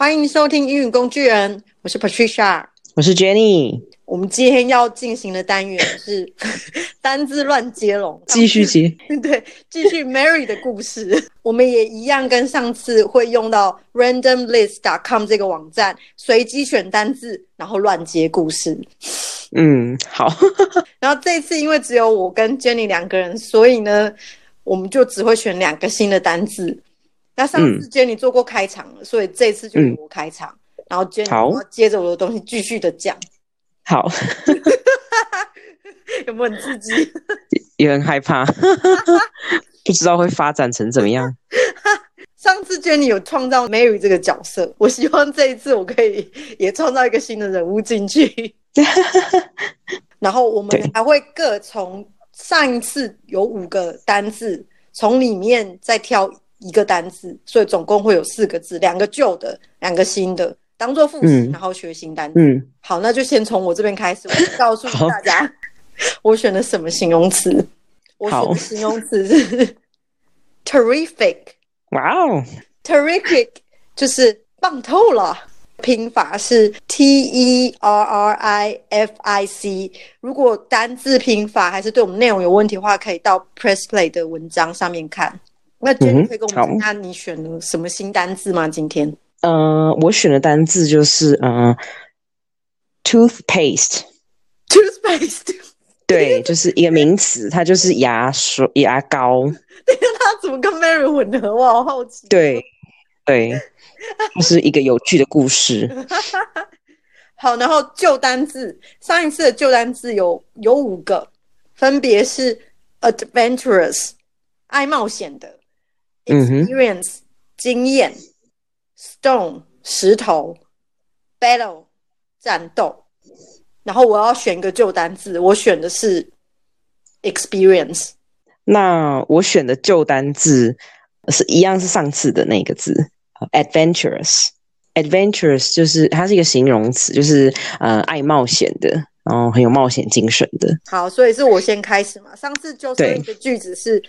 欢迎收听英语工具人，我是 Patricia，我是 Jenny。我们今天要进行的单元是 单字乱接龙，继续接，对，继续 Mary 的故事。我们也一样跟上次会用到 randomlist.com 这个网站，随机选单字，然后乱接故事。嗯，好。然后这次因为只有我跟 Jenny 两个人，所以呢，我们就只会选两个新的单字。那上次 Jenny 做过开场了，嗯、所以这次就由我开场，嗯、然后 Jenny 接着我的东西继续的讲。好，有没有很刺激？也很害怕，不知道会发展成怎么样。上次 Jenny 有创造 Mary 这个角色，我希望这一次我可以也创造一个新的人物进去。然后我们还会各从上一次有五个单字，从里面再挑。一个单字，所以总共会有四个字，两个旧的，两个新的，当做复习，嗯、然后学新单字。嗯，好，那就先从我这边开始，我告诉 大家，我选的什么形容词？我选的形容词是 terrific。哇哦，terrific 就是棒透了。拼法是 T E R R I F I C。如果单字拼法还是对我们内容有问题的话，可以到 Press Play 的文章上面看。那 Jenny 可以跟我们讲下你选了什么新单字吗？嗯、今天？呃，我选的单字就是呃，toothpaste。toothpaste。对，就是一个名词，它就是牙刷、牙膏。对，它怎么跟 Mary 混合？我好好奇。对，对，这是一个有趣的故事。好，然后旧单字，上一次的旧单字有有五个，分别是 adventurous，爱冒险的。Experience 经验，stone 石头，battle 战斗，然后我要选一个旧单字，我选的是 experience。那我选的旧单字是一样，是上次的那个字，adventurous。adventurous 就是它是一个形容词，就是呃爱冒险的，然后很有冒险精神的。好，所以是我先开始嘛。上次就是一个句子是。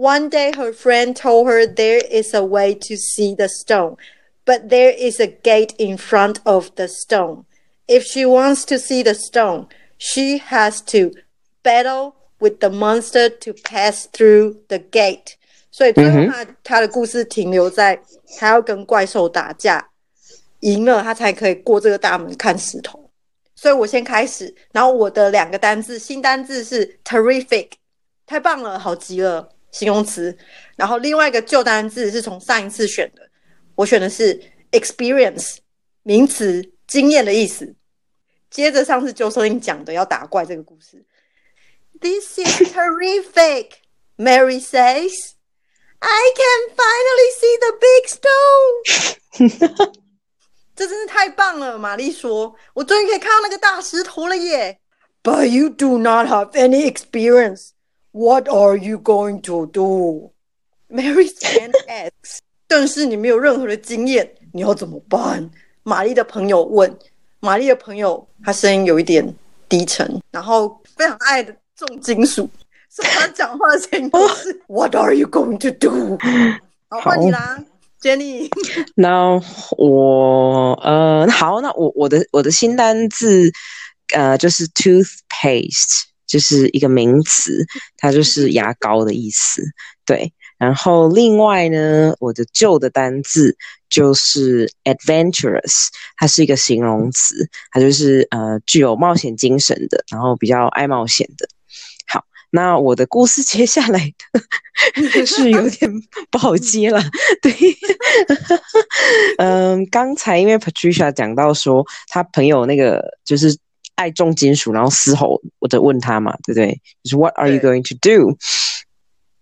One day, her friend told her there is a way to see the stone, but there is a gate in front of the stone. If she wants to see the stone, she has to battle with the monster to pass through the gate. 所以最后他他的故事停留在他要跟怪兽打架，赢了他才可以过这个大门看石头。所以我先开始，然后我的两个单字，新单字是 terrific，太棒了，好极了。 形容词，然后另外一个旧单字是从上一次选的，我选的是 experience 名词，经验的意思。接着上次就说你讲的要打怪这个故事，This is terrific. Mary says, I can finally see the big stone. 这真是太棒了，玛丽说，我终于可以看到那个大石头了耶。But you do not have any experience. What are you going to do? Mary's friend asks. 但是你没有任何的经验，你要怎么办？玛丽的朋友问。玛丽的朋友，他声音有一点低沉，然后非常爱的重金属，所以他讲话的声音都是 What are you going to do？好，换你啦，Jenny。那我呃，好，那我我的我的新单字呃，就是 toothpaste。就是一个名词，它就是牙膏的意思。对，然后另外呢，我的旧的单字就是 adventurous，它是一个形容词，它就是呃具有冒险精神的，然后比较爱冒险的。好，那我的故事 接下来的是有点不好接了。对，嗯，刚才因为 Patricia 讲到说，他朋友那个就是。爱重金属，然后嘶吼，我在问他嘛，对不对？就是 What are you going to do?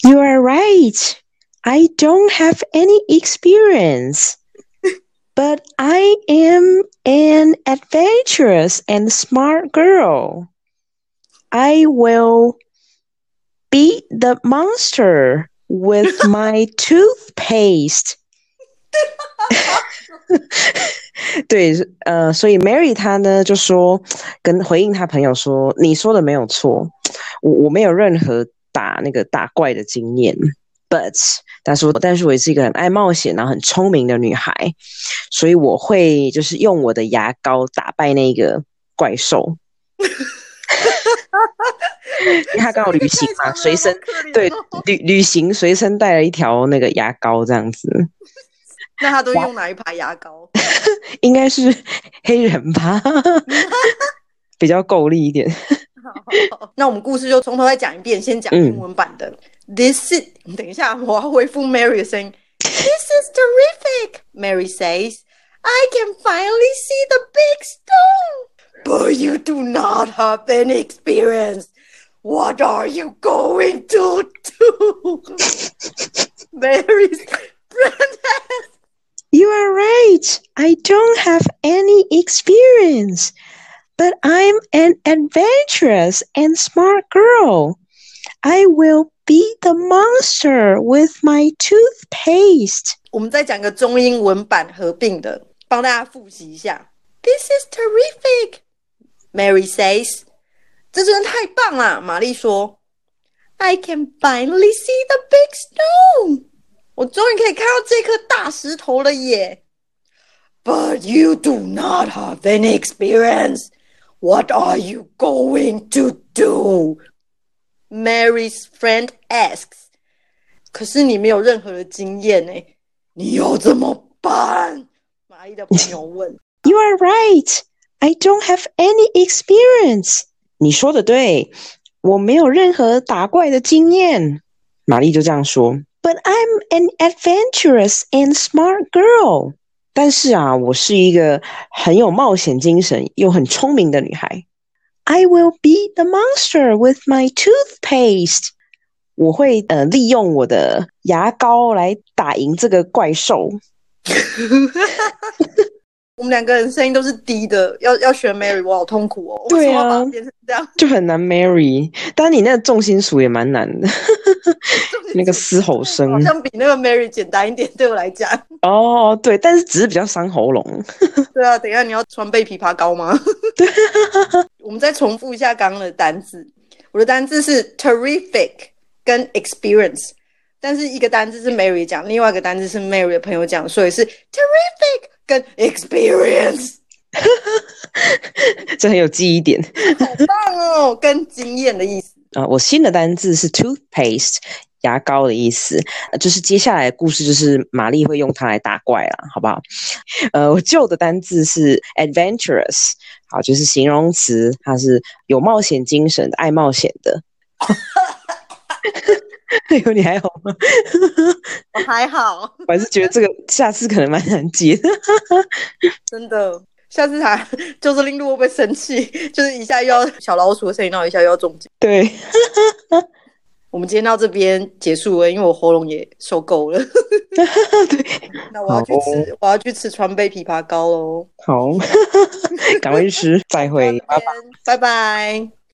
You are right. I don't have any experience, but I am an adventurous and smart girl. I will beat the monster with my toothpaste. 对，呃，所以 Mary 她呢就说，跟回应她朋友说，你说的没有错，我我没有任何打那个打怪的经验，But 他说，但是我也是一个很爱冒险然后很聪明的女孩，所以我会就是用我的牙膏打败那个怪兽。因为他刚好旅行嘛，随身对旅旅行随身带了一条那个牙膏这样子。那他都用哪一排牙膏？应该是黑人吧，比较够力一点。好好好，那我们故事就从头再讲一遍，先讲英文版的。嗯、This is，等一下，我要回复 Mary 的声音。This is terrific, Mary says. I can finally see the big stone, but you do not have any experience. What are you going to do? Mary's. You are right. I don't have any experience. But I'm an adventurous and smart girl. I will beat the monster with my toothpaste. 我们再讲个中英文版合并的，帮大家复习一下。This is terrific, Mary says. 这真的太棒了，玛丽说。I can finally see the big stone. 我终于可以看到这颗大石头了耶。 But you do not have any experience. What are you going to do? Mary's friend asks. 可是你没有任何的经验呢，你要怎么办？玛丽的朋友问。You are right. I don't have any experience. 你说的对，我没有任何打怪的经验。玛丽就这样说。But I'm an adventurous and smart girl. 但是啊，我是一个很有冒险精神又很聪明的女孩。I will beat the monster with my toothpaste。我会呃利用我的牙膏来打赢这个怪兽。我们两个人声音都是低的，要要学 Mary，我好痛苦哦。对啊，变成这样就很难 Mary。但你那个重心属也蛮难的，那个嘶吼声好像比那个 Mary 简单一点，对我来讲。哦，对，但是只是比较伤喉咙。对啊，等一下你要川贝枇杷膏吗？对，我们再重复一下刚刚的单字。我的单字是 terrific 跟 experience，但是一个单字是 Mary 讲，另外一个单字是 Mary 的朋友讲，所以是 terrific。跟 experience，这很有记忆点，好棒哦！跟经验的意思啊，我新的单字是 toothpaste，牙膏的意思，就是接下来的故事就是玛丽会用它来打怪了，好不好？呃，我旧的单字是 adventurous，好，就是形容词，它是有冒险精神、爱冒险的。哎呦，你还好吗？我还好，我还是觉得这个下次可能蛮难接的。真的，下次还就是拎路会不会生气？就是一下又要小老鼠的声音，然后一下又要中奖。对，我们今天到这边结束了，因为我喉咙也受够了。对，那我要去吃，我要去吃川贝枇杷膏喽。好，赶快去吃，再会，拜拜。拜拜。